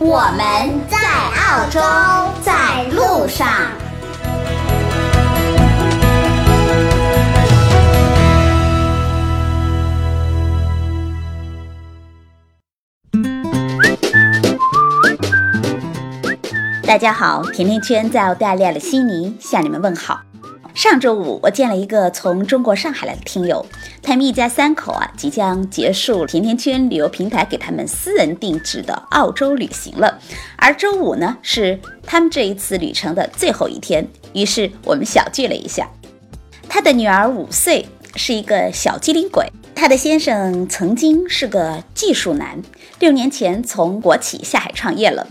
我们在澳洲，在路上。大家好，甜甜圈在澳大利亚的悉尼向你们问好。上周五，我见了一个从中国上海来的听友，他们一家三口啊，即将结束甜甜圈旅游平台给他们私人定制的澳洲旅行了。而周五呢，是他们这一次旅程的最后一天，于是我们小聚了一下。他的女儿五岁，是一个小机灵鬼。他的先生曾经是个技术男，六年前从国企下海创业了，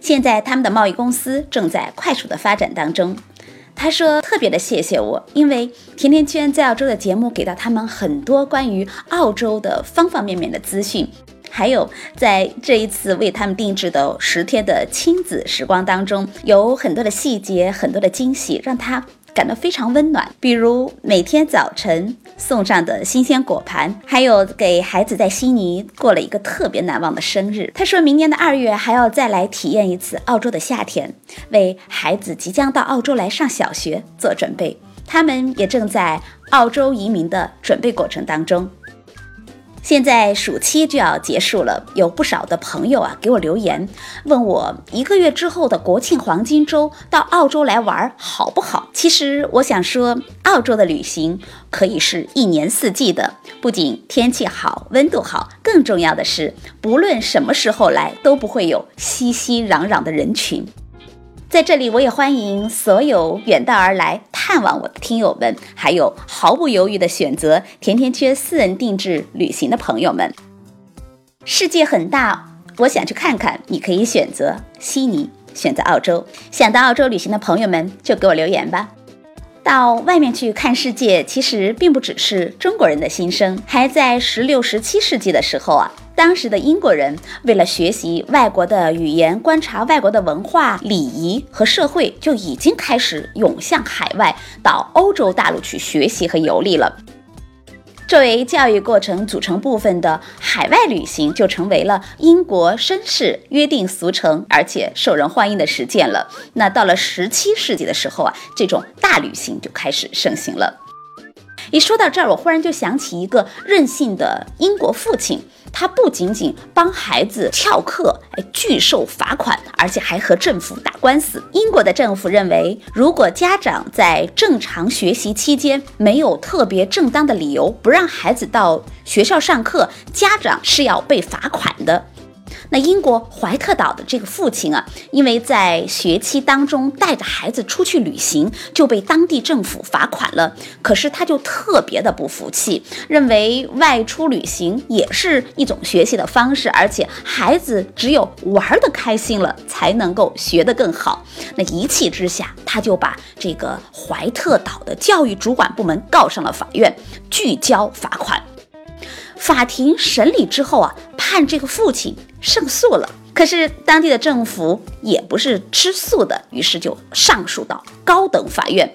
现在他们的贸易公司正在快速的发展当中。他说：“特别的谢谢我，因为甜甜圈在澳洲的节目给到他们很多关于澳洲的方方面面的资讯，还有在这一次为他们定制的十天的亲子时光当中，有很多的细节，很多的惊喜，让他。”感到非常温暖，比如每天早晨送上的新鲜果盘，还有给孩子在悉尼过了一个特别难忘的生日。他说明年的二月还要再来体验一次澳洲的夏天，为孩子即将到澳洲来上小学做准备。他们也正在澳洲移民的准备过程当中。现在暑期就要结束了，有不少的朋友啊给我留言，问我一个月之后的国庆黄金周到澳洲来玩好不好？其实我想说，澳洲的旅行可以是一年四季的，不仅天气好、温度好，更重要的是，不论什么时候来都不会有熙熙攘攘的人群。在这里，我也欢迎所有远道而来探望我的听友们，还有毫不犹豫的选择甜甜圈私人定制旅行的朋友们。世界很大，我想去看看，你可以选择悉尼，选择澳洲。想到澳洲旅行的朋友们，就给我留言吧。到外面去看世界，其实并不只是中国人的心声，还在十六、十七世纪的时候啊。当时的英国人为了学习外国的语言、观察外国的文化、礼仪和社会，就已经开始涌向海外，到欧洲大陆去学习和游历了。作为教育过程组成部分的海外旅行，就成为了英国绅士约定俗成而且受人欢迎的实践了。那到了十七世纪的时候啊，这种大旅行就开始盛行了。一说到这儿，我忽然就想起一个任性的英国父亲。他不仅仅帮孩子翘课，哎，拒受罚款，而且还和政府打官司。英国的政府认为，如果家长在正常学习期间没有特别正当的理由不让孩子到学校上课，家长是要被罚款的。那英国怀特岛的这个父亲啊，因为在学期当中带着孩子出去旅行，就被当地政府罚款了。可是他就特别的不服气，认为外出旅行也是一种学习的方式，而且孩子只有玩的开心了，才能够学得更好。那一气之下，他就把这个怀特岛的教育主管部门告上了法院，拒交罚款。法庭审理之后啊，判这个父亲胜诉了。可是当地的政府也不是吃素的，于是就上诉到高等法院。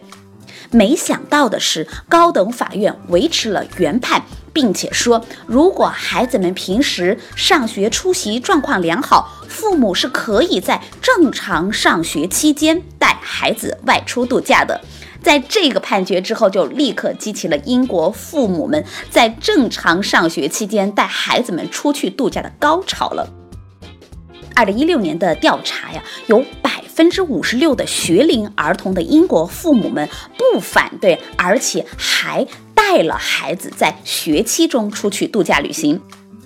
没想到的是，高等法院维持了原判，并且说，如果孩子们平时上学出席状况良好，父母是可以在正常上学期间带孩子外出度假的。在这个判决之后，就立刻激起了英国父母们在正常上学期间带孩子们出去度假的高潮了。二零一六年的调查呀，有百分之五十六的学龄儿童的英国父母们不反对，而且还带了孩子在学期中出去度假旅行。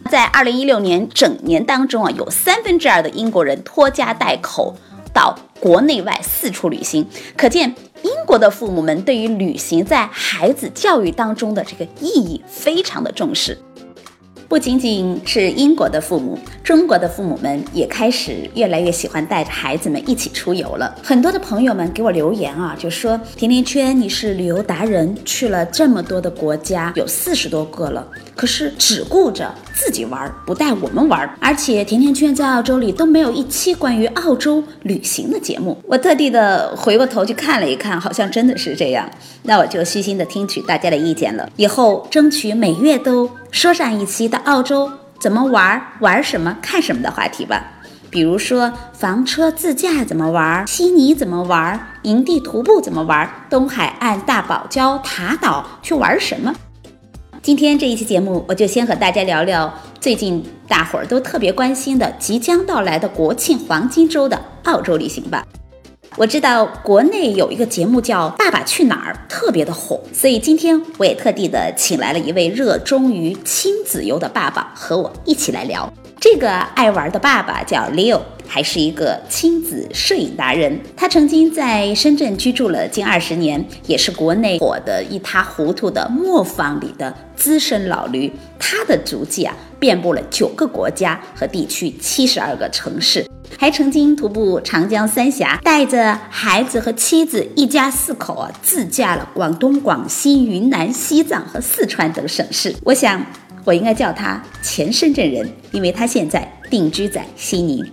在二零一六年整年当中啊，有三分之二的英国人拖家带口到国内外四处旅行，可见。英国的父母们对于旅行在孩子教育当中的这个意义非常的重视。不仅仅是英国的父母，中国的父母们也开始越来越喜欢带着孩子们一起出游了。很多的朋友们给我留言啊，就说甜甜圈你是旅游达人，去了这么多的国家，有四十多个了，可是只顾着自己玩，不带我们玩。而且甜甜圈在澳洲里都没有一期关于澳洲旅行的节目。我特地的回过头去看了一看，好像真的是这样。那我就虚心的听取大家的意见了，以后争取每月都说上一期到澳洲怎么玩、玩什么、看什么的话题吧。比如说房车自驾怎么玩，悉尼怎么玩，营地徒步怎么玩，东海岸大堡礁塔岛去玩什么。今天这一期节目，我就先和大家聊聊最近大伙儿都特别关心的即将到来的国庆黄金周的澳洲旅行吧。我知道国内有一个节目叫《爸爸去哪儿》，特别的火，所以今天我也特地的请来了一位热衷于亲子游的爸爸，和我一起来聊。这个爱玩的爸爸叫 Leo，还是一个亲子摄影达人。他曾经在深圳居住了近二十年，也是国内火得一塌糊涂的磨坊里的资深老驴。他的足迹啊，遍布了九个国家和地区，七十二个城市。还曾经徒步长江三峡，带着孩子和妻子一家四口啊，自驾了广东、广西、云南、西藏和四川等省市。我想，我应该叫他前深圳人，因为他现在定居在西宁。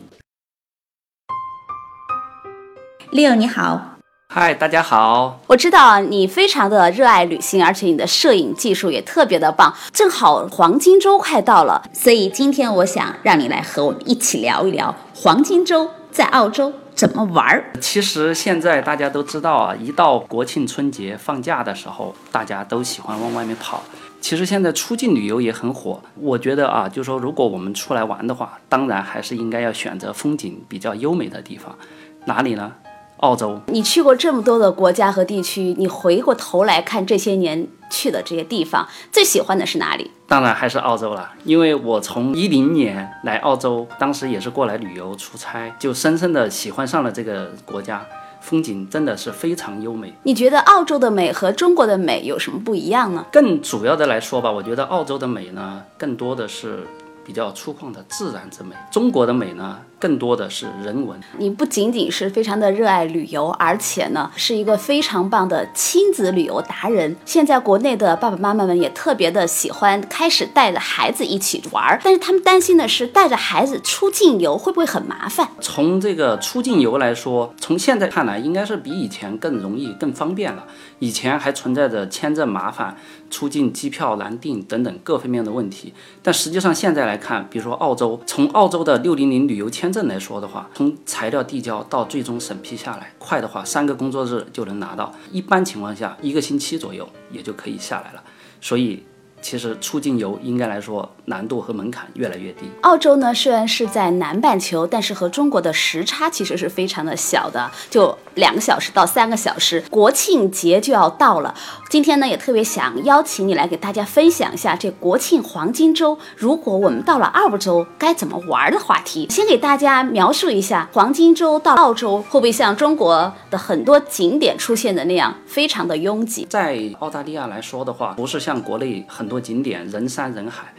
六，你好。嗨，大家好。我知道你非常的热爱旅行，而且你的摄影技术也特别的棒。正好黄金周快到了，所以今天我想让你来和我们一起聊一聊黄金周在澳洲怎么玩儿。其实现在大家都知道啊，一到国庆春节放假的时候，大家都喜欢往外面跑。其实现在出境旅游也很火。我觉得啊，就说如果我们出来玩的话，当然还是应该要选择风景比较优美的地方。哪里呢？澳洲，你去过这么多的国家和地区，你回过头来看这些年去的这些地方，最喜欢的是哪里？当然还是澳洲了，因为我从一零年来澳洲，当时也是过来旅游出差，就深深的喜欢上了这个国家，风景真的是非常优美。你觉得澳洲的美和中国的美有什么不一样呢？更主要的来说吧，我觉得澳洲的美呢，更多的是比较粗犷的自然之美，中国的美呢。更多的是人文。你不仅仅是非常的热爱旅游，而且呢是一个非常棒的亲子旅游达人。现在国内的爸爸妈妈们也特别的喜欢开始带着孩子一起玩儿，但是他们担心的是带着孩子出境游会不会很麻烦？从这个出境游来说，从现在看来应该是比以前更容易、更方便了。以前还存在着签证麻烦、出境机票难订等等各方面的问题，但实际上现在来看，比如说澳洲，从澳洲的六零零旅游签。证来说的话，从材料递交到最终审批下来，快的话三个工作日就能拿到，一般情况下一个星期左右也就可以下来了，所以。其实出境游应该来说难度和门槛越来越低。澳洲呢虽然是在南半球，但是和中国的时差其实是非常的小的，就两个小时到三个小时。国庆节就要到了，今天呢也特别想邀请你来给大家分享一下这国庆黄金周，如果我们到了澳洲该怎么玩的话题。先给大家描述一下黄金周到澳洲会不会像中国的很多景点出现的那样非常的拥挤？在澳大利亚来说的话，不是像国内很。多景点人山人海，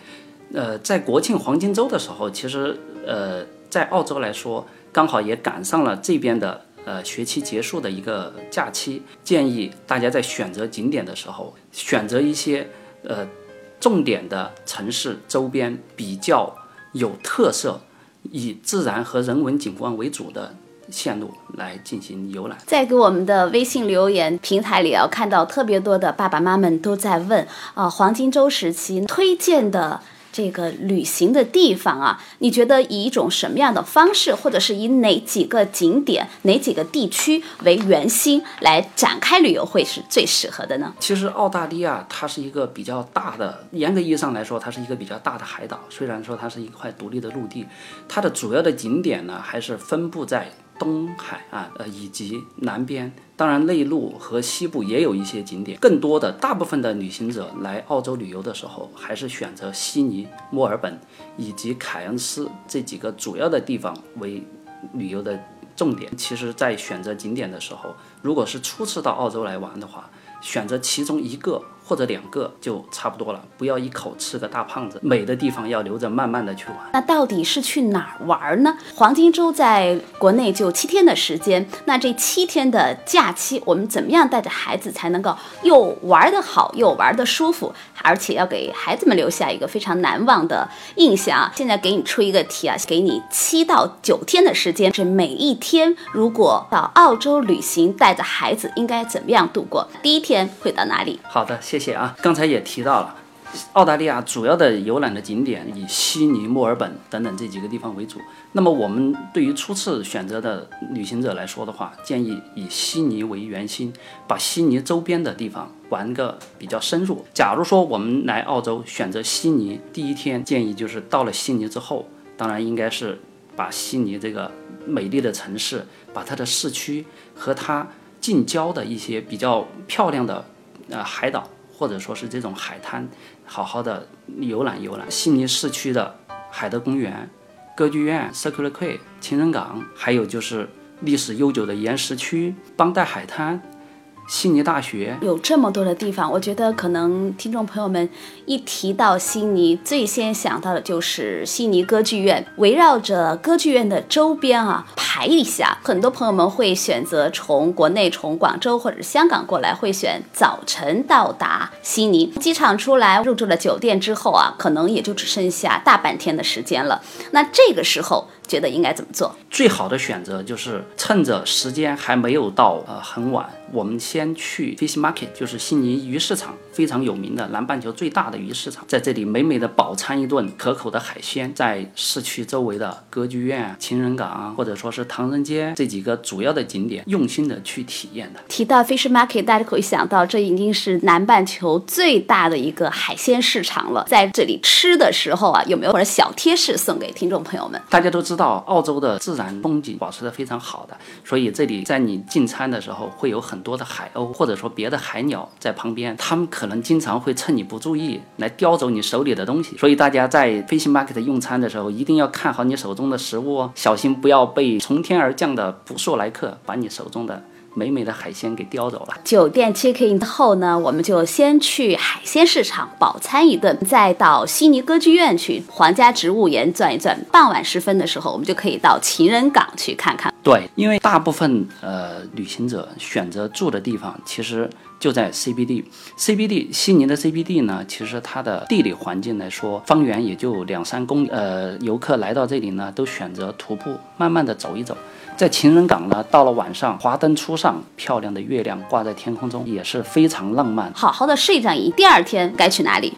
呃，在国庆黄金周的时候，其实呃，在澳洲来说，刚好也赶上了这边的呃学期结束的一个假期。建议大家在选择景点的时候，选择一些呃重点的城市周边比较有特色、以自然和人文景观为主的。线路来进行游览，在给我们的微信留言平台里啊，看到特别多的爸爸妈妈们都在问啊，黄金周时期推荐的这个旅行的地方啊，你觉得以一种什么样的方式，或者是以哪几个景点、哪几个地区为圆心来展开旅游会是最适合的呢？其实澳大利亚它是一个比较大的，严格意义上来说，它是一个比较大的海岛，虽然说它是一块独立的陆地，它的主要的景点呢还是分布在。东海岸，呃，以及南边，当然内陆和西部也有一些景点。更多的，大部分的旅行者来澳洲旅游的时候，还是选择悉尼、墨尔本以及凯恩斯这几个主要的地方为旅游的重点。其实，在选择景点的时候，如果是初次到澳洲来玩的话，选择其中一个或者两个就差不多了，不要一口吃个大胖子。美的地方要留着慢慢的去玩。那到底是去哪儿玩呢？黄金周在国内就七天的时间，那这七天的假期，我们怎么样带着孩子才能够又玩得好，又玩得舒服，而且要给孩子们留下一个非常难忘的印象啊？现在给你出一个题啊，给你七到九天的时间，是每一天如果到澳洲旅行，带着孩子应该怎么样度过？第一天会到哪里？好的，谢谢谢谢啊。刚才也提到了。澳大利亚主要的游览的景点以悉尼、墨尔本等等这几个地方为主。那么我们对于初次选择的旅行者来说的话，建议以悉尼为圆心，把悉尼周边的地方玩个比较深入。假如说我们来澳洲选择悉尼，第一天建议就是到了悉尼之后，当然应该是把悉尼这个美丽的城市，把它的市区和它近郊的一些比较漂亮的呃海岛。或者说是这种海滩，好好的游览游览。悉尼市区的海德公园、歌剧院、Circular Quay、情人港，还有就是历史悠久的岩石区、邦代海滩。悉尼大学有这么多的地方，我觉得可能听众朋友们一提到悉尼，最先想到的就是悉尼歌剧院。围绕着歌剧院的周边啊，排一下，很多朋友们会选择从国内从广州或者香港过来，会选早晨到达悉尼机场出来，入住了酒店之后啊，可能也就只剩下大半天的时间了。那这个时候。觉得应该怎么做？最好的选择就是趁着时间还没有到呃很晚，我们先去 Fish Market，就是悉尼鱼市场，非常有名的南半球最大的鱼市场，在这里美美的饱餐一顿可口的海鲜，在市区周围的歌剧院、情人港或者说是唐人街这几个主要的景点，用心的去体验的。提到 Fish Market，大家可以想到这已经是南半球最大的一个海鲜市场了。在这里吃的时候啊，有没有或者小贴士送给听众朋友们？大家都知道。到澳洲的自然风景保持的非常好的，所以这里在你进餐的时候会有很多的海鸥或者说别的海鸟在旁边，他们可能经常会趁你不注意来叼走你手里的东西。所以大家在飞行 market 用餐的时候，一定要看好你手中的食物哦，小心不要被从天而降的捕兽来客把你手中的。美美的海鲜给叼走了。酒店 check in 后呢，我们就先去海鲜市场饱餐一顿，再到悉尼歌剧院去皇家植物园转一转。傍晚时分的时候，我们就可以到情人港去看看。对，因为大部分呃旅行者选择住的地方其实就在 CBD。CBD 悉尼的 CBD 呢，其实它的地理环境来说，方圆也就两三公里。呃，游客来到这里呢，都选择徒步，慢慢的走一走。在情人港呢，到了晚上，华灯初上，漂亮的月亮挂在天空中，也是非常浪漫。好好的睡上一，第二天该去哪里？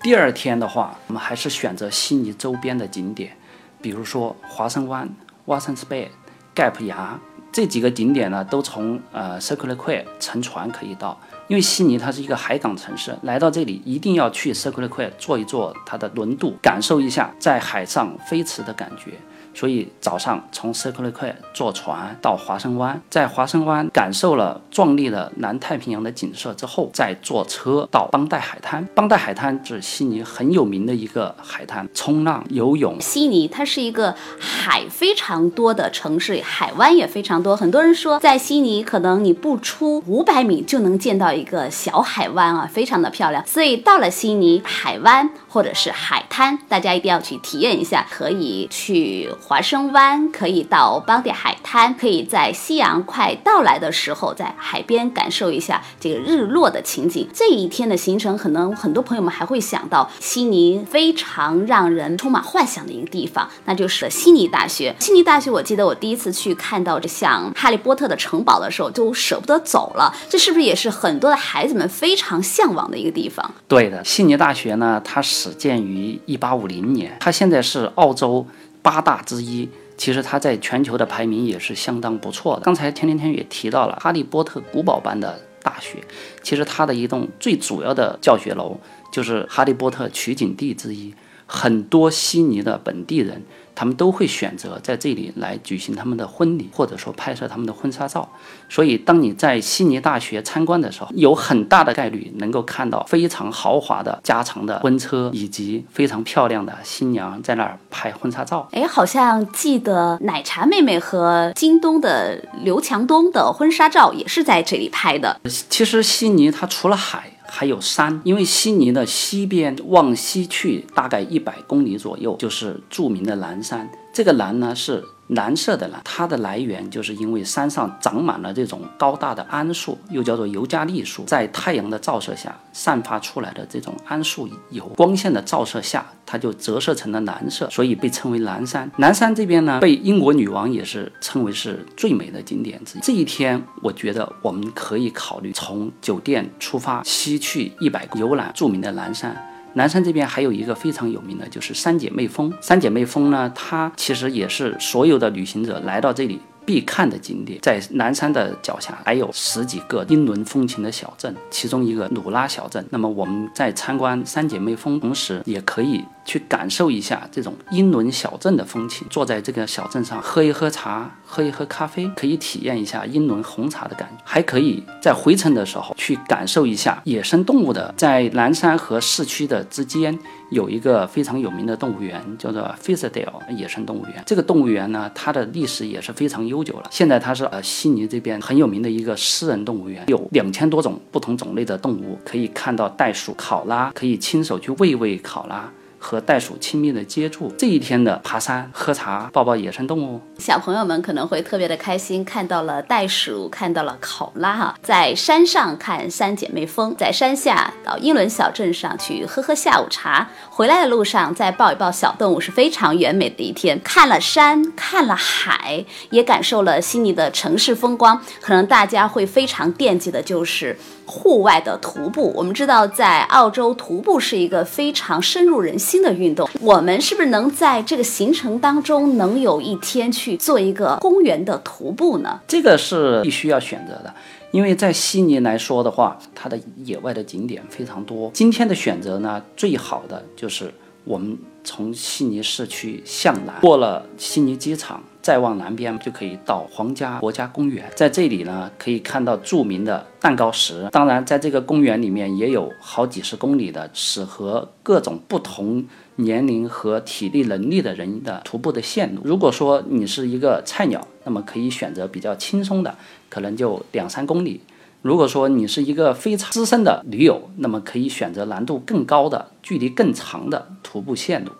第二天的话，我们还是选择悉尼周边的景点，比如说华生湾、Watsons Bay、Gap 崖这几个景点呢，都从呃 Circular Quay 乘船可以到。因为悉尼它是一个海港城市，来到这里一定要去 Circular Quay 坐一坐它的轮渡，感受一下在海上飞驰的感觉。所以早上从 Circular Quay 坐船到华生湾，在华生湾感受了壮丽的南太平洋的景色之后，再坐车到邦代海滩。邦代海滩是悉尼很有名的一个海滩，冲浪、游泳。悉尼它是一个海非常多的城市，海湾也非常多。很多人说，在悉尼可能你不出五百米就能见到一个小海湾啊，非常的漂亮。所以到了悉尼海湾或者是海滩，大家一定要去体验一下，可以去。华生湾可以到邦迪海滩，可以在夕阳快到来的时候，在海边感受一下这个日落的情景。这一天的行程，可能很多朋友们还会想到悉尼非常让人充满幻想的一个地方，那就是悉尼大学。悉尼大学，我记得我第一次去看到这像哈利波特的城堡的时候，就舍不得走了。这是不是也是很多的孩子们非常向往的一个地方？对的，悉尼大学呢，它始建于一八五零年，它现在是澳洲。八大之一，其实它在全球的排名也是相当不错的。刚才天天天也提到了哈利波特古堡般的大学，其实它的一栋最主要的教学楼就是哈利波特取景地之一，很多悉尼的本地人。他们都会选择在这里来举行他们的婚礼，或者说拍摄他们的婚纱照。所以，当你在悉尼大学参观的时候，有很大的概率能够看到非常豪华的加长的婚车，以及非常漂亮的新娘在那儿拍婚纱照。哎，好像记得奶茶妹妹和京东的刘强东的婚纱照也是在这里拍的。其实，悉尼它除了海。还有山。因为悉尼的西边往西去大概一百公里左右，就是著名的南山。这个南呢是。蓝色的蓝，它的来源就是因为山上长满了这种高大的桉树，又叫做尤加利树，在太阳的照射下散发出来的这种桉树油，光线的照射下，它就折射成了蓝色，所以被称为蓝山。蓝山这边呢，被英国女王也是称为是最美的景点之一。这一天，我觉得我们可以考虑从酒店出发，西去一百游览著名的蓝山。南山这边还有一个非常有名的，就是三姐妹峰。三姐妹峰呢，它其实也是所有的旅行者来到这里。必看的景点，在南山的脚下还有十几个英伦风情的小镇，其中一个努拉小镇。那么我们在参观三姐妹峰同时，也可以去感受一下这种英伦小镇的风情。坐在这个小镇上，喝一喝茶，喝一喝咖啡，可以体验一下英伦红茶的感觉。还可以在回程的时候去感受一下野生动物的，在南山和市区的之间。有一个非常有名的动物园，叫做 f i s d a l 野生动物园。这个动物园呢，它的历史也是非常悠久了。现在它是呃悉尼这边很有名的一个私人动物园，有两千多种不同种类的动物，可以看到袋鼠、考拉，可以亲手去喂喂考拉。和袋鼠亲密的接触，这一天的爬山、喝茶、抱抱野生动物，小朋友们可能会特别的开心，看到了袋鼠，看到了考拉哈，在山上看三姐妹峰，在山下到英伦小镇上去喝喝下午茶，回来的路上再抱一抱小动物，是非常完美的一天。看了山，看了海，也感受了悉尼的城市风光。可能大家会非常惦记的就是。户外的徒步，我们知道在澳洲徒步是一个非常深入人心新的运动。我们是不是能在这个行程当中能有一天去做一个公园的徒步呢？这个是必须要选择的，因为在悉尼来说的话，它的野外的景点非常多。今天的选择呢，最好的就是我们从悉尼市区向南，过了悉尼机场。再往南边就可以到皇家国家公园，在这里呢可以看到著名的蛋糕石。当然，在这个公园里面也有好几十公里的适合各种不同年龄和体力能力的人的徒步的线路。如果说你是一个菜鸟，那么可以选择比较轻松的，可能就两三公里；如果说你是一个非常资深的驴友，那么可以选择难度更高的、距离更长的徒步线路。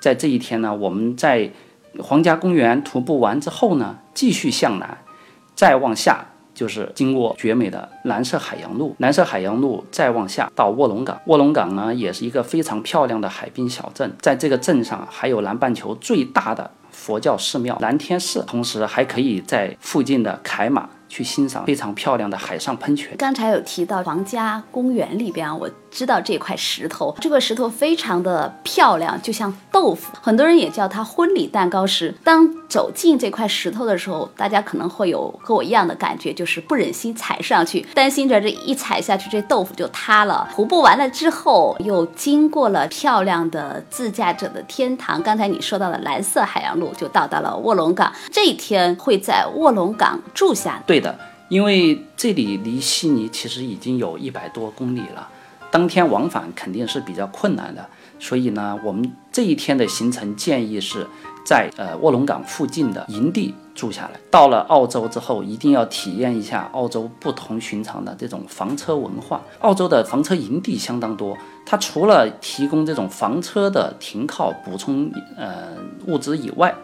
在这一天呢，我们在。皇家公园徒步完之后呢，继续向南，再往下就是经过绝美的蓝色海洋路。蓝色海洋路再往下到卧龙岗，卧龙岗呢也是一个非常漂亮的海滨小镇。在这个镇上还有南半球最大的佛教寺庙蓝天寺，同时还可以在附近的凯马去欣赏非常漂亮的海上喷泉。刚才有提到皇家公园里边啊，我。知道这块石头，这个石头非常的漂亮，就像豆腐，很多人也叫它婚礼蛋糕石。当走进这块石头的时候，大家可能会有和我一样的感觉，就是不忍心踩上去，担心着这一踩下去，这豆腐就塌了。徒步完了之后，又经过了漂亮的自驾者的天堂。刚才你说到的蓝色海洋路，就到达了卧龙岗。这一天会在卧龙岗住下。对对的，因为这里离悉尼其实已经有一百多公里了。当天往返肯定是比较困难的，所以呢，我们这一天的行程建议是在呃卧龙岗附近的营地住下来。到了澳洲之后，一定要体验一下澳洲不同寻常的这种房车文化。澳洲的房车营地相当多，它除了提供这种房车的停靠、补充呃物资以外，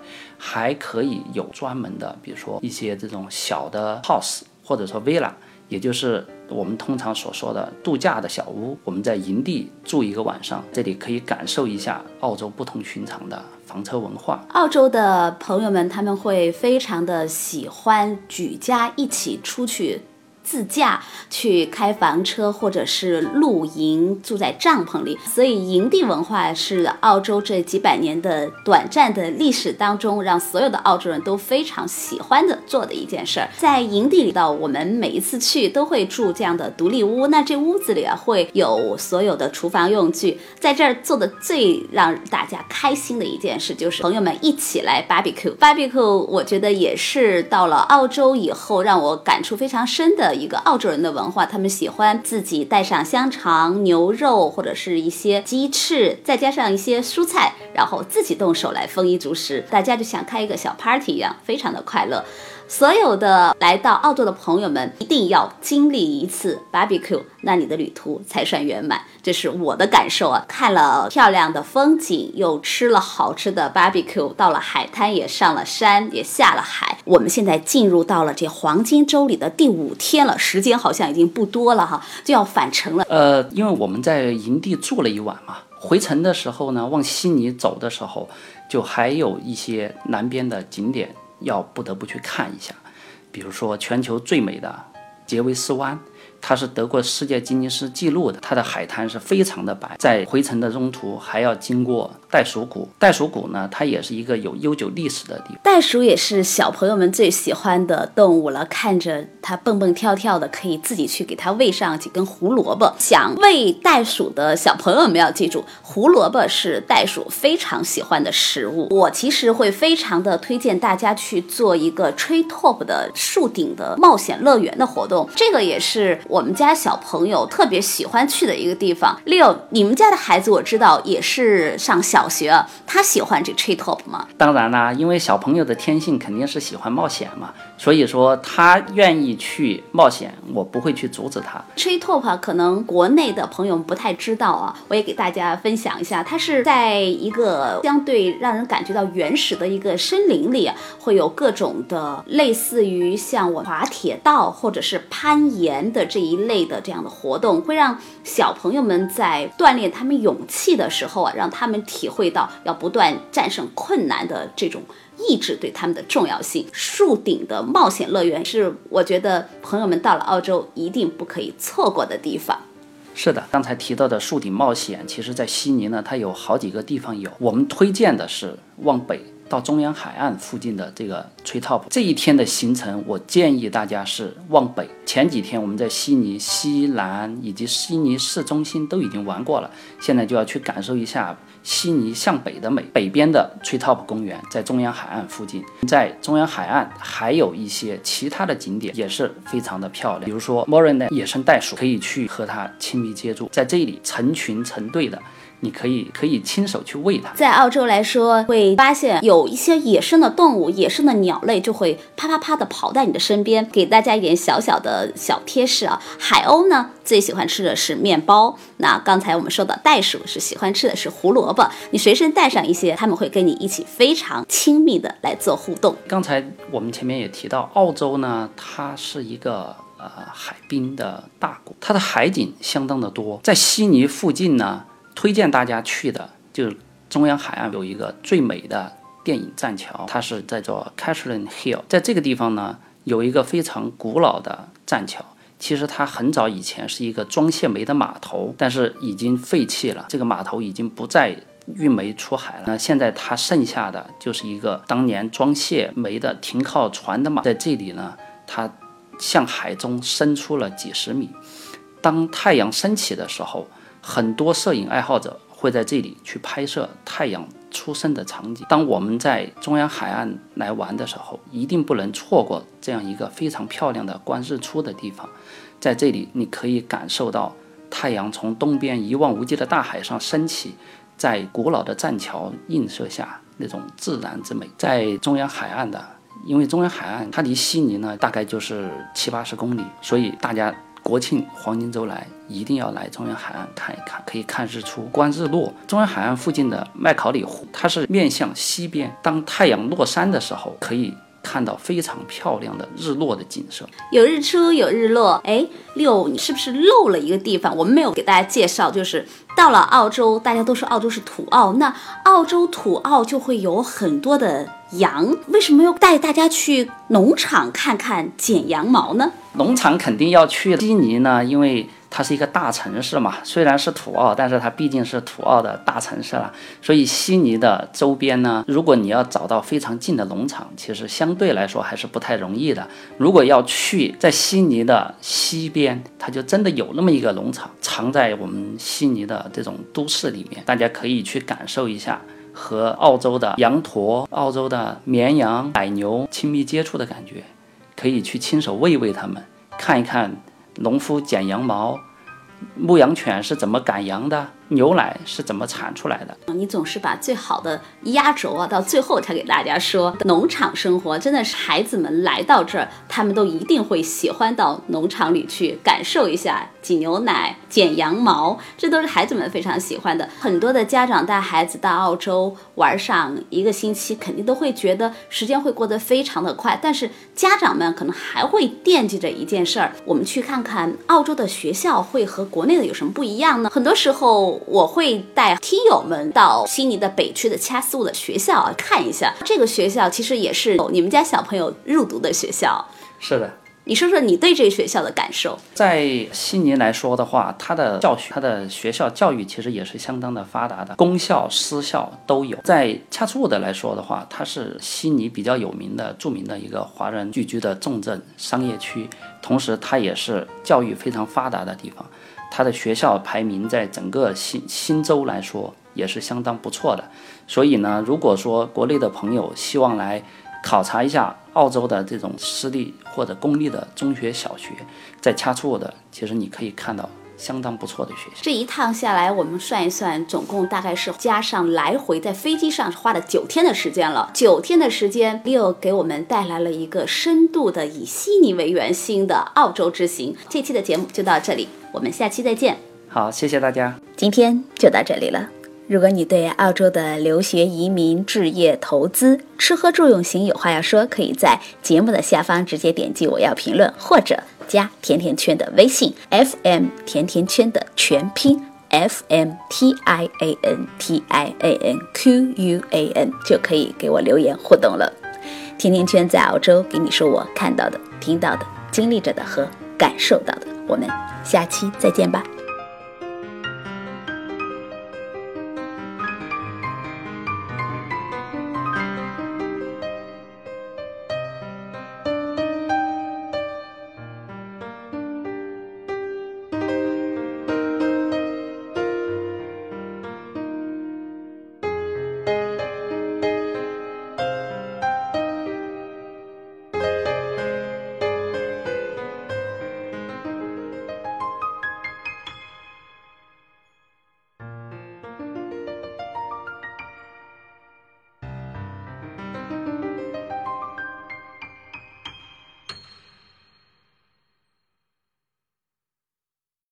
还可以有专门的，比如说一些这种小的 house 或者说 villa。也就是我们通常所说的度假的小屋，我们在营地住一个晚上，这里可以感受一下澳洲不同寻常的房车文化。澳洲的朋友们他们会非常的喜欢举家一起出去。自驾去开房车，或者是露营，住在帐篷里。所以，营地文化是澳洲这几百年的短暂的历史当中，让所有的澳洲人都非常喜欢的做的一件事儿。在营地里，到我们每一次去都会住这样的独立屋。那这屋子里啊，会有所有的厨房用具。在这儿做的最让大家开心的一件事，就是朋友们一起来 barbecue。barbecue，我觉得也是到了澳洲以后让我感触非常深的。一个澳洲人的文化，他们喜欢自己带上香肠、牛肉或者是一些鸡翅，再加上一些蔬菜，然后自己动手来丰衣足食，大家就像开一个小 party 一样，非常的快乐。所有的来到澳洲的朋友们，一定要经历一次 barbecue，那你的旅途才算圆满。这是我的感受啊！看了漂亮的风景，又吃了好吃的 barbecue，到了海滩也上了山，也下了海。我们现在进入到了这黄金周里的第五天了，时间好像已经不多了哈，就要返程了。呃，因为我们在营地住了一晚嘛，回程的时候呢，往悉尼走的时候，就还有一些南边的景点。要不得不去看一下，比如说全球最美的杰维斯湾。它是得过世界吉尼斯纪录的，它的海滩是非常的白。在回程的中途还要经过袋鼠谷，袋鼠谷呢，它也是一个有悠久历史的地方。袋鼠也是小朋友们最喜欢的动物了，看着它蹦蹦跳跳的，可以自己去给它喂上几根胡萝卜。想喂袋鼠的小朋友们要记住，胡萝卜是袋鼠非常喜欢的食物。我其实会非常的推荐大家去做一个 tree top 的树顶的冒险乐园的活动，这个也是。我们家小朋友特别喜欢去的一个地方。六，你们家的孩子我知道也是上小学，他喜欢这 tree top 吗？当然啦，因为小朋友的天性肯定是喜欢冒险嘛，所以说他愿意去冒险，我不会去阻止他。tree top 可能国内的朋友不太知道啊，我也给大家分享一下，它是在一个相对让人感觉到原始的一个森林里，会有各种的类似于像我滑铁道或者是攀岩的这。一类的这样的活动，会让小朋友们在锻炼他们勇气的时候啊，让他们体会到要不断战胜困难的这种意志对他们的重要性。树顶的冒险乐园是我觉得朋友们到了澳洲一定不可以错过的地方。是的，刚才提到的树顶冒险，其实在悉尼呢，它有好几个地方有。我们推荐的是往北。到中央海岸附近的这个 tree top，这一天的行程，我建议大家是往北。前几天我们在悉尼西南以及悉尼市中心都已经玩过了，现在就要去感受一下悉尼向北的美。北边的 tree top 公园在中央海岸附近，在中央海岸还有一些其他的景点也是非常的漂亮，比如说 m o r a n 野生袋鼠，可以去和它亲密接触，在这里成群成对的。你可以可以亲手去喂它。在澳洲来说，会发现有一些野生的动物、野生的鸟类就会啪啪啪的跑在你的身边。给大家一点小小的小贴士啊，海鸥呢最喜欢吃的是面包。那刚才我们说的袋鼠是喜欢吃的是胡萝卜。你随身带上一些，他们会跟你一起非常亲密的来做互动。刚才我们前面也提到，澳洲呢，它是一个呃海滨的大国，它的海景相当的多。在悉尼附近呢。推荐大家去的就是中央海岸有一个最美的电影栈桥，它是在做 Catherine Hill，在这个地方呢有一个非常古老的栈桥。其实它很早以前是一个装卸煤的码头，但是已经废弃了，这个码头已经不再运煤出海了。那现在它剩下的就是一个当年装卸煤的停靠船的码，在这里呢，它向海中伸出了几十米。当太阳升起的时候。很多摄影爱好者会在这里去拍摄太阳出生的场景。当我们在中央海岸来玩的时候，一定不能错过这样一个非常漂亮的观日出的地方。在这里，你可以感受到太阳从东边一望无际的大海上升起，在古老的栈桥映射下那种自然之美。在中央海岸的，因为中央海岸它离悉尼呢大概就是七八十公里，所以大家。国庆黄金周来，一定要来中央海岸看一看，可以看日出、观日落。中央海岸附近的麦考里湖，它是面向西边，当太阳落山的时候，可以看到非常漂亮的日落的景色。有日出，有日落。哎，六，你是不是漏了一个地方？我们没有给大家介绍，就是到了澳洲，大家都说澳洲是土澳，那澳洲土澳就会有很多的。羊为什么要带大家去农场看看剪羊毛呢？农场肯定要去。悉尼呢，因为它是一个大城市嘛，虽然是土澳，但是它毕竟是土澳的大城市了。所以悉尼的周边呢，如果你要找到非常近的农场，其实相对来说还是不太容易的。如果要去在悉尼的西边，它就真的有那么一个农场，藏在我们悉尼的这种都市里面，大家可以去感受一下。和澳洲的羊驼、澳洲的绵羊、奶牛亲密接触的感觉，可以去亲手喂喂它们，看一看农夫剪羊毛，牧羊犬是怎么赶羊的。牛奶是怎么产出来的？你总是把最好的压轴啊，到最后才给大家说。农场生活真的是孩子们来到这儿，他们都一定会喜欢到农场里去感受一下挤牛奶、剪羊毛，这都是孩子们非常喜欢的。很多的家长带孩子到澳洲玩上一个星期，肯定都会觉得时间会过得非常的快。但是家长们可能还会惦记着一件事儿：我们去看看澳洲的学校会和国内的有什么不一样呢？很多时候。我会带听友们到悉尼的北区的 Chatswood 的学校啊看一下，这个学校其实也是你们家小朋友入读的学校。是的，你说说你对这个学校的感受。在悉尼来说的话，它的教学、它的学校教育其实也是相当的发达的，公校、私校都有。在 Chatswood 来说的话，它是悉尼比较有名的、著名的一个华人聚居的重镇商业区，同时它也是教育非常发达的地方。它的学校排名在整个新新州来说也是相当不错的，所以呢，如果说国内的朋友希望来考察一下澳洲的这种私立或者公立的中学、小学，在恰处的，其实你可以看到。相当不错的学校。这一趟下来，我们算一算，总共大概是加上来回在飞机上花了九天的时间了。九天的时间，Leo 给我们带来了一个深度的以悉尼为圆心的澳洲之行。这期的节目就到这里，我们下期再见。好，谢谢大家，今天就到这里了。如果你对澳洲的留学、移民、置业、投资、吃喝住用行有话要说，可以在节目的下方直接点击我要评论，或者。加甜甜圈的微信，FM 甜甜圈的全拼，FM T I A N T I A N Q U A N 就可以给我留言互动了。甜甜圈在澳洲给你说我看到的、听到的、经历着的和感受到的。我们下期再见吧。